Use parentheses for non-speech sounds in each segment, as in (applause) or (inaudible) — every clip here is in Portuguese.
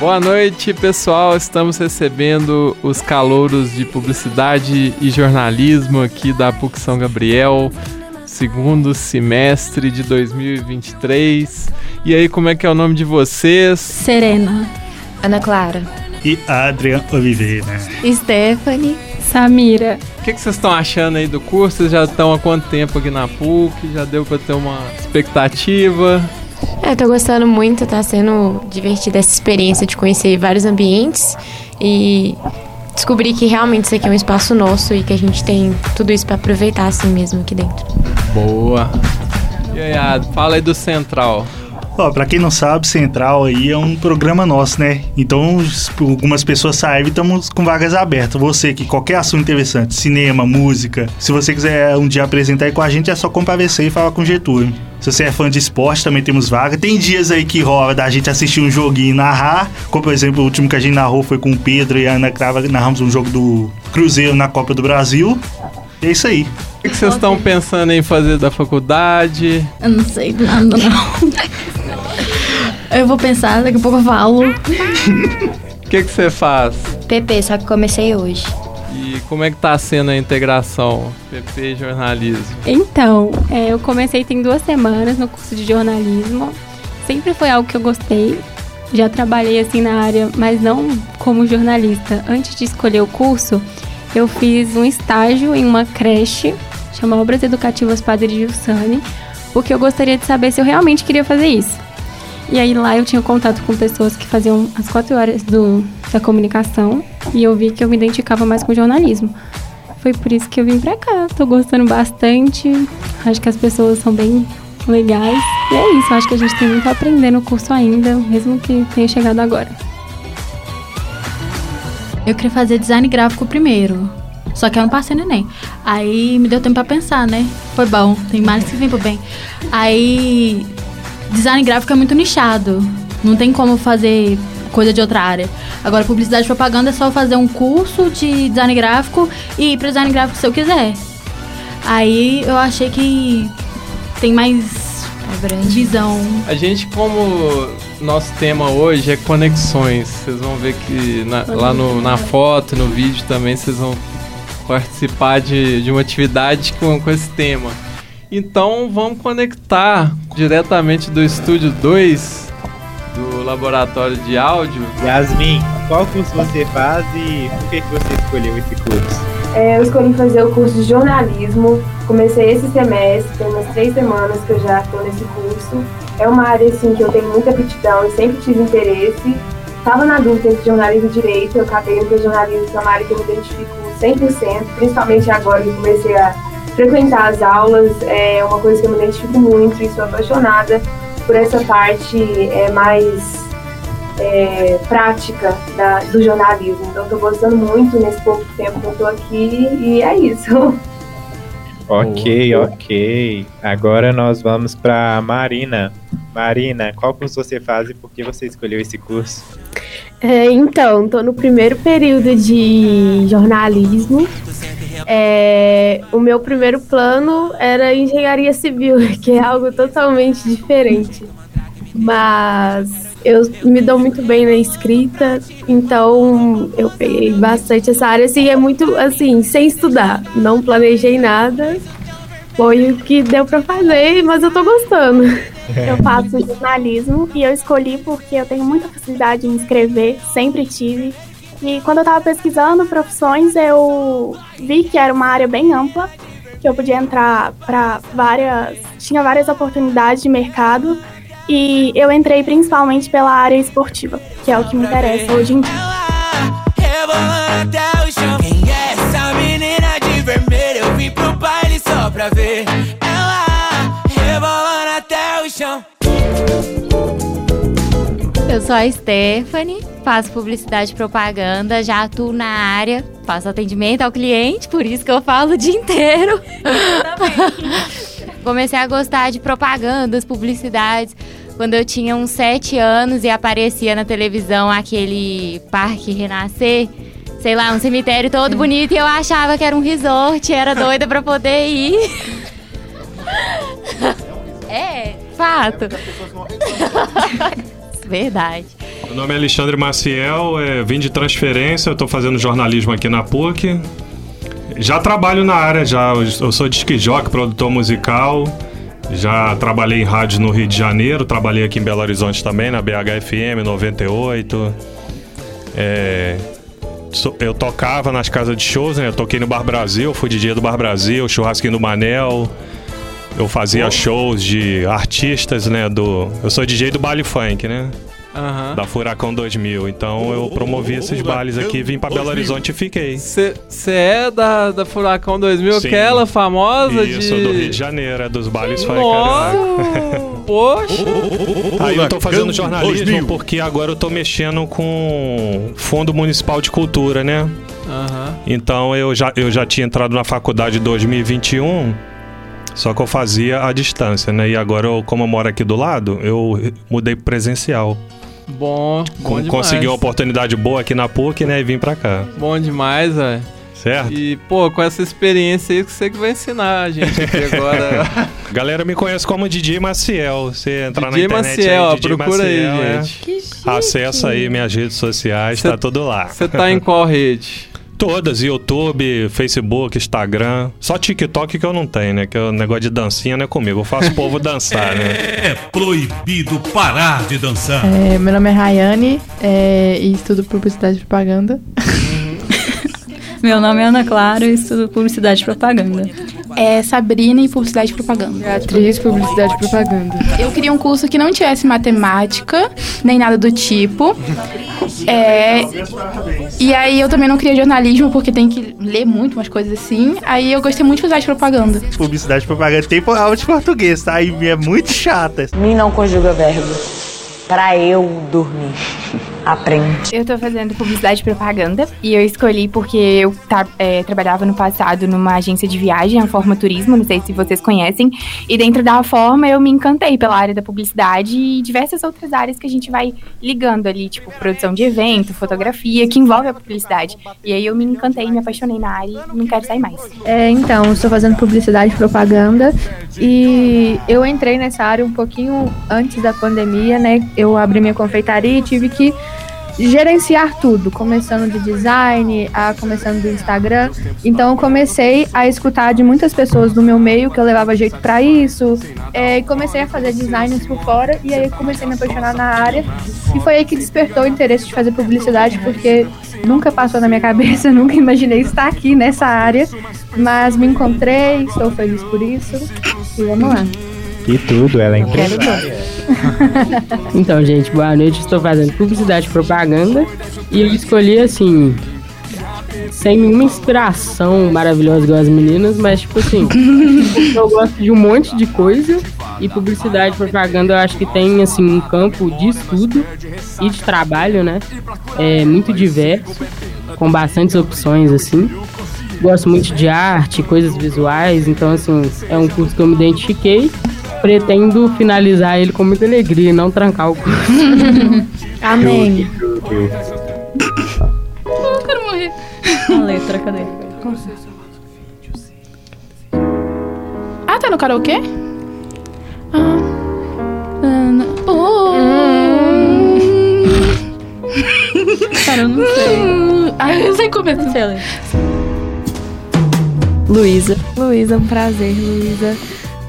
Boa noite, pessoal. Estamos recebendo os calouros de publicidade e jornalismo aqui da PUC São Gabriel, segundo semestre de 2023. E aí, como é que é o nome de vocês? Serena. Ana Clara. E Adrian Oliveira. Stephanie. Samira. O que, que vocês estão achando aí do curso? Vocês já estão há quanto tempo aqui na PUC? Já deu para ter uma expectativa? É, eu tô gostando muito, tá sendo divertida essa experiência de conhecer vários ambientes e descobrir que realmente isso aqui é um espaço nosso e que a gente tem tudo isso para aproveitar assim mesmo aqui dentro. Boa. E aí, fala aí do Central. Ó, pra quem não sabe, Central aí é um programa nosso, né? Então, algumas pessoas saem e estamos com vagas abertas. Você que qualquer assunto interessante, cinema, música, se você quiser um dia apresentar aí com a gente, é só comparecer e falar com o Getúlio. Se você é fã de esporte, também temos vaga. Tem dias aí que rola da gente assistir um joguinho e narrar. Como, por exemplo, o último que a gente narrou foi com o Pedro e a Ana Crava. Narramos um jogo do Cruzeiro na Copa do Brasil. E é isso aí. O que vocês estão pensando em fazer da faculdade? Eu não sei nada, não. Eu vou pensar, daqui a pouco eu falo. (laughs) O que você faz? PP, só que comecei hoje. E como é que tá sendo a integração PP e jornalismo? Então, é, eu comecei tem duas semanas no curso de jornalismo. Sempre foi algo que eu gostei. Já trabalhei assim na área, mas não como jornalista. Antes de escolher o curso, eu fiz um estágio em uma creche, chama Obras Educativas Padre Gilsani, porque eu gostaria de saber se eu realmente queria fazer isso. E aí lá eu tinha contato com pessoas que faziam as quatro horas do, da comunicação e eu vi que eu me identificava mais com jornalismo. Foi por isso que eu vim pra cá. Tô gostando bastante. Acho que as pessoas são bem legais. E é isso, acho que a gente tem muito a aprender no curso ainda, mesmo que tenha chegado agora. Eu queria fazer design gráfico primeiro. Só que eu não passei no Enem. Aí me deu tempo pra pensar, né? Foi bom, tem mais que vem pro bem. Aí design gráfico é muito nichado. Não tem como fazer coisa de outra área. Agora, publicidade e propaganda é só fazer um curso de design gráfico e ir para design gráfico se eu quiser. Aí eu achei que tem mais visão. A gente, como nosso tema hoje é conexões, vocês vão ver que na, lá no, na foto, no vídeo também, vocês vão participar de, de uma atividade com, com esse tema. Então vamos conectar diretamente do estúdio 2 do laboratório de áudio. Yasmin, qual curso você faz e por que, que você escolheu esse curso? É, eu escolhi fazer o curso de jornalismo. Comecei esse semestre, tem umas três semanas que eu já estou nesse curso. É uma área assim que eu tenho muita aptidão e sempre tive interesse. Estava na dúvida entre jornalismo e direito, eu acabei indo para jornalismo, que é uma área que eu me identifico 100%, principalmente agora que comecei a frequentar as aulas é uma coisa que eu me identifico muito e sou apaixonada por essa parte é, mais é, prática da, do jornalismo. Então, estou gostando muito nesse pouco tempo que eu estou aqui e é isso. (laughs) Ok, ok. Agora nós vamos para Marina. Marina, qual curso você faz e por que você escolheu esse curso? É, então, estou no primeiro período de jornalismo é, o meu primeiro plano era engenharia civil, (laughs) que é algo totalmente diferente. Mas eu me dou muito bem na escrita, então eu peguei bastante essa área, assim, é muito, assim, sem estudar. Não planejei nada, foi o que deu para fazer, mas eu tô gostando. (laughs) Eu faço jornalismo e eu escolhi porque eu tenho muita facilidade em escrever, sempre tive. E quando eu estava pesquisando profissões, eu vi que era uma área bem ampla, que eu podia entrar para várias. tinha várias oportunidades de mercado. E eu entrei principalmente pela área esportiva, que é o que me interessa hoje em dia. Eu sou a Stephanie, faço publicidade e propaganda, já atuo na área, faço atendimento ao cliente, por isso que eu falo o dia inteiro. (laughs) Comecei a gostar de propagandas, publicidades, quando eu tinha uns sete anos e aparecia na televisão aquele Parque Renascer sei lá, um cemitério todo bonito e eu achava que era um resort, era doida pra poder ir. (laughs) É, fato. Verdade. Meu nome é Alexandre Maciel, é, vim de transferência, eu estou fazendo jornalismo aqui na PUC. Já trabalho na área, já. Eu sou jockey, produtor musical. Já trabalhei em rádio no Rio de Janeiro, trabalhei aqui em Belo Horizonte também, na BHFM 98. É, eu tocava nas casas de shows, né? Eu toquei no Bar Brasil, fui DJ do Bar Brasil, churrasquinho do Manel. Eu fazia oh. shows de artistas, né? Do, eu sou DJ do baile funk, né? Uhum. Da Furacão 2000. Então eu promovi esses bailes aqui, vim pra Belo Horizonte e fiquei. Você é da, da Furacão 2000, Sim. aquela famosa Isso, de... Isso, do Rio de Janeiro, é dos bailes funk. (laughs) Poxa! Aí eu tô fazendo jornalismo porque agora eu tô mexendo com Fundo Municipal de Cultura, né? Uhum. Então eu já, eu já tinha entrado na faculdade em 2021, só que eu fazia à distância, né? E agora, eu, como eu moro aqui do lado, eu mudei presencial. Bom, bom Consegui uma oportunidade boa aqui na PUC, né? E vim pra cá. Bom demais, velho. Certo? E, pô, com essa experiência aí que você que vai ensinar a gente aqui (laughs) agora. Galera me conhece como DJ Maciel. Você entrar DJ na internet Maciel, aí, DJ procura Maciel, aí, é. gente. Acessa aí minhas redes sociais, cê, tá tudo lá. Você tá em qual rede? (laughs) Todas, YouTube, Facebook, Instagram. Só TikTok que eu não tenho, né? Que o negócio de dancinha não é comigo. Eu faço o povo (laughs) dançar, né? É proibido parar de dançar. É, meu nome é Rayane é, e estudo publicidade e propaganda. (laughs) meu nome é Ana Clara e estudo publicidade e propaganda é Sabrina e Publicidade e Propaganda. Beatriz, Publicidade e Propaganda. Eu queria um curso que não tivesse matemática, nem nada do tipo. É, e aí eu também não queria jornalismo, porque tem que ler muito umas coisas assim. Aí eu gostei muito de publicidade e propaganda. Publicidade e propaganda tem aula de português, tá? E é muito chata. Mim não conjuga verbo. Pra eu dormir (laughs) aprende. Eu tô fazendo publicidade e propaganda e eu escolhi porque eu tá, é, trabalhava no passado numa agência de viagem, a Forma Turismo, não sei se vocês conhecem, e dentro da Forma eu me encantei pela área da publicidade e diversas outras áreas que a gente vai ligando ali, tipo produção de evento, fotografia, que envolve a publicidade. E aí eu me encantei, me apaixonei na área e não quero sair mais. É, então, estou fazendo publicidade e propaganda e eu entrei nessa área um pouquinho antes da pandemia, né? Eu abri minha confeitaria e tive que gerenciar tudo, começando de design, a começando do Instagram. Então eu comecei a escutar de muitas pessoas do meu meio que eu levava jeito para isso, é, e comecei a fazer designs por fora e aí comecei a me apaixonar na área e foi aí que despertou o interesse de fazer publicidade porque nunca passou na minha cabeça, (laughs) nunca imaginei estar aqui nessa área, mas me encontrei, estou feliz por isso e vamos lá. E tudo, ela é empresária. (laughs) então, gente, boa noite. Estou fazendo publicidade e propaganda. E eu escolhi, assim, sem nenhuma inspiração maravilhosa igual as meninas, mas, tipo assim, (laughs) eu gosto de um monte de coisa. E publicidade e propaganda eu acho que tem, assim, um campo de estudo e de trabalho, né? É muito diverso, com bastantes opções, assim. Gosto muito de arte, coisas visuais, então, assim, é um curso que eu me identifiquei pretendo finalizar ele com muita alegria e não trancar o curso. (laughs) Amém. Eu quero morrer. A letra, cadê? Ah, tá no karaokê? Ah. Oh. Cara, eu não sei. Ah, eu sei como é que você Luísa. Luísa, um prazer, Luísa.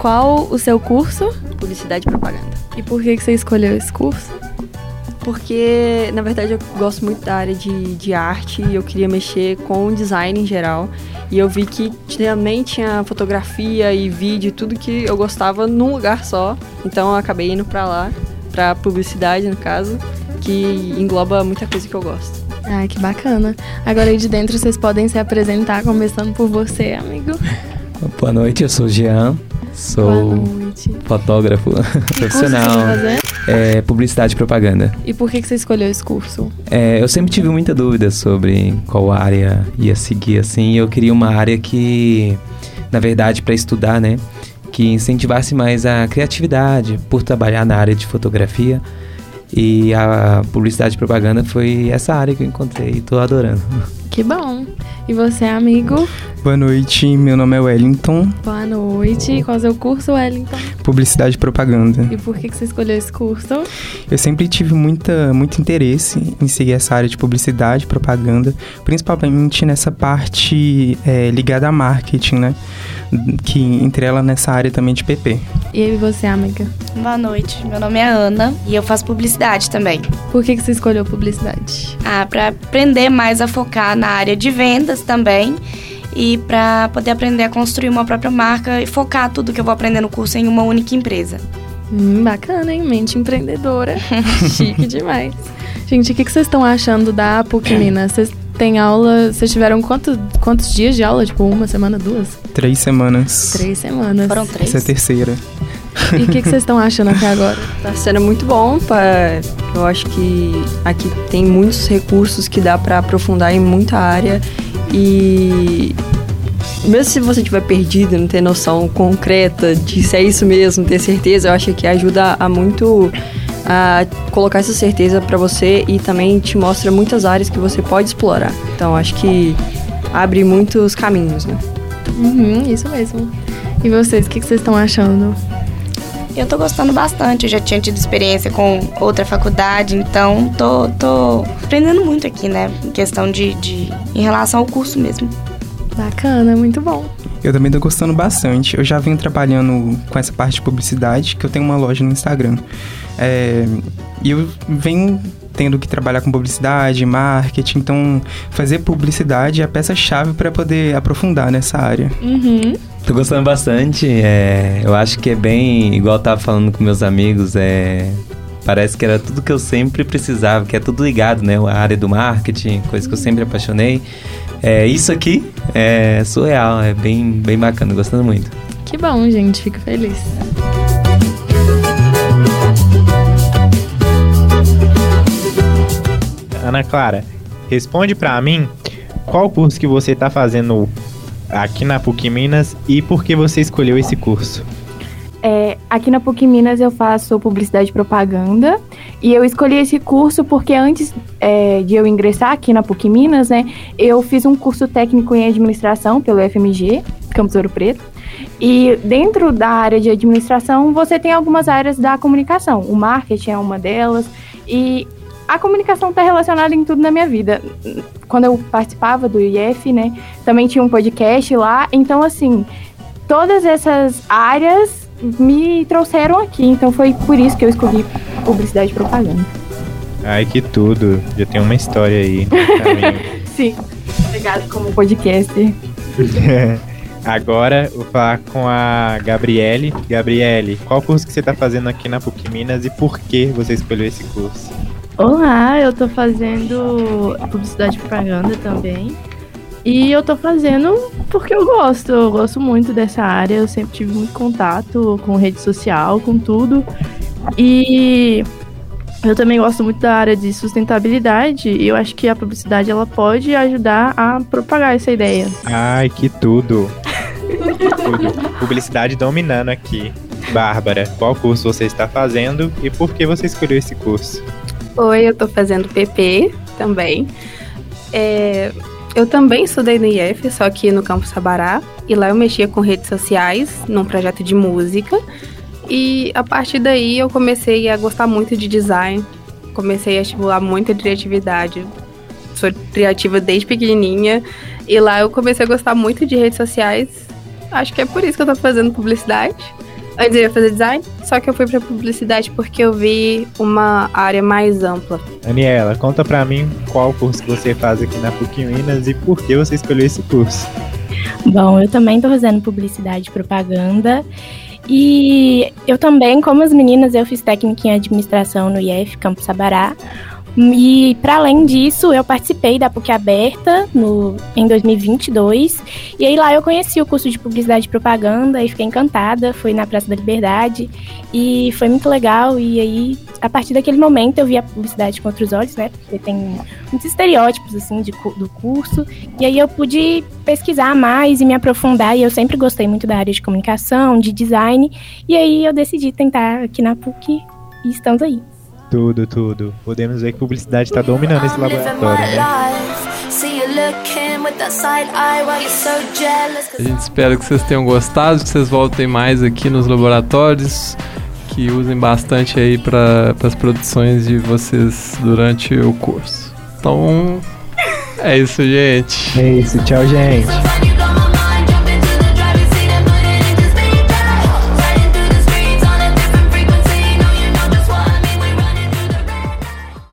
Qual o seu curso? Publicidade e propaganda. E por que, que você escolheu esse curso? Porque, na verdade, eu gosto muito da área de, de arte e eu queria mexer com design em geral. E eu vi que também tinha fotografia e vídeo, tudo que eu gostava num lugar só. Então eu acabei indo pra lá, pra publicidade, no caso, que engloba muita coisa que eu gosto. Ah, que bacana. Agora aí de dentro vocês podem se apresentar, começando por você, amigo. (laughs) Boa noite, eu sou o Jean, Sou fotógrafo (laughs) profissional. É, publicidade e propaganda. E por que, que você escolheu esse curso? É, eu sempre tive muita dúvida sobre qual área ia seguir, assim. Eu queria uma área que, na verdade, para estudar, né? Que incentivasse mais a criatividade, por trabalhar na área de fotografia. E a publicidade e propaganda foi essa área que eu encontrei e tô adorando. (laughs) Que bom. E você, amigo? Boa noite, meu nome é Wellington, Boa noite. Qual é o seu curso, Wellington? Publicidade e Propaganda. E por que, você escolheu esse curso? Eu sempre tive muita, muito interesse em seguir essa área de publicidade e propaganda, principalmente nessa parte é, ligada a marketing, né? Que entrela nessa área também de PP. E aí, você, amiga? Boa noite, meu nome é Ana e eu faço publicidade também. Por que, que você escolheu publicidade? Ah, para aprender mais a focar na área de vendas também e para poder aprender a construir uma própria marca e focar tudo que eu vou aprender no curso em uma única empresa. Hum, bacana, hein? Mente empreendedora. (laughs) Chique demais. Gente, o que, que vocês estão achando da PUC Minas? Vocês têm aula. Vocês tiveram quanto, quantos dias de aula? Tipo, uma semana, duas? Três semanas. Três semanas. Foram três? Essa é a terceira. E o que, que vocês estão achando até agora? Tá sendo muito bom. Pra, eu acho que aqui tem muitos recursos que dá para aprofundar em muita área. E mesmo se você estiver perdido, não ter noção concreta de se é isso mesmo, ter certeza, eu acho que ajuda a muito a colocar essa certeza para você e também te mostra muitas áreas que você pode explorar. Então acho que abre muitos caminhos, né? Uhum, isso mesmo. E vocês, o que, que vocês estão achando? Eu tô gostando bastante, eu já tinha tido experiência com outra faculdade, então tô, tô aprendendo muito aqui, né? Em questão de, de. em relação ao curso mesmo. Bacana, muito bom. Eu também tô gostando bastante. Eu já venho trabalhando com essa parte de publicidade, que eu tenho uma loja no Instagram. É, e eu venho tendo que trabalhar com publicidade, marketing, então fazer publicidade é a peça-chave para poder aprofundar nessa área. Uhum. Tô gostando bastante. é, eu acho que é bem, igual eu tava falando com meus amigos, é, parece que era tudo que eu sempre precisava, que é tudo ligado, né? A área do marketing, coisa que eu sempre apaixonei. É, isso aqui é surreal, é bem, bem bacana, gostando muito. Que bom, gente. Fico feliz. Ana Clara, responde pra mim qual curso que você tá fazendo aqui na PUC Minas e por que você escolheu esse curso. É, aqui na PUC Minas eu faço publicidade e propaganda e eu escolhi esse curso porque antes é, de eu ingressar aqui na PUC Minas, né, eu fiz um curso técnico em administração pelo FMG, Campus Ouro Preto. E dentro da área de administração, você tem algumas áreas da comunicação. O marketing é uma delas. E a comunicação está relacionada em tudo na minha vida. Quando eu participava do IF, né, também tinha um podcast lá. Então, assim, todas essas áreas me trouxeram aqui. Então, foi por isso que eu escolhi publicidade e propaganda. Ai, que tudo. Já tem uma história aí. caminho. (laughs) Sim, obrigado como podcast. (laughs) Agora vou falar com a Gabriele. Gabriele, qual curso que você tá fazendo aqui na PUC Minas e por que você escolheu esse curso? Olá, eu tô fazendo publicidade e propaganda também. E eu tô fazendo porque eu gosto, eu gosto muito dessa área, eu sempre tive muito contato com rede social, com tudo. E eu também gosto muito da área de sustentabilidade e eu acho que a publicidade ela pode ajudar a propagar essa ideia. Ai, que tudo. tudo. Publicidade dominando aqui. Bárbara, qual curso você está fazendo e por que você escolheu esse curso? Oi, eu tô fazendo PP também. É, eu também estudei no IF, só que no campus Sabará. E lá eu mexia com redes sociais, num projeto de música. E a partir daí eu comecei a gostar muito de design. Comecei a estimular muita criatividade. Sou criativa desde pequenininha. E lá eu comecei a gostar muito de redes sociais. Acho que é por isso que eu tô fazendo publicidade. Antes eu ia fazer design, só que eu fui pra publicidade porque eu vi uma área mais ampla. Daniela, conta pra mim qual curso que você faz aqui na PUC Minas e por que você escolheu esse curso. Bom, eu também estou fazendo publicidade e propaganda. E eu também, como as meninas, eu fiz técnica em administração no IF Campus Sabará. E para além disso, eu participei da PUC Aberta no, em 2022. E aí lá eu conheci o curso de publicidade e propaganda e fiquei encantada. Foi na Praça da Liberdade e foi muito legal. E aí, a partir daquele momento, eu vi a publicidade com outros olhos, né? Porque tem muitos estereótipos assim de, do curso. E aí eu pude pesquisar mais e me aprofundar. E eu sempre gostei muito da área de comunicação, de design. E aí eu decidi tentar aqui na PUC e estamos aí. Tudo, tudo. Podemos ver que publicidade está dominando esse laboratório, né? A gente espera que vocês tenham gostado, que vocês voltem mais aqui nos laboratórios, que usem bastante aí para as produções de vocês durante o curso. Então, é isso, gente. É isso, tchau, gente.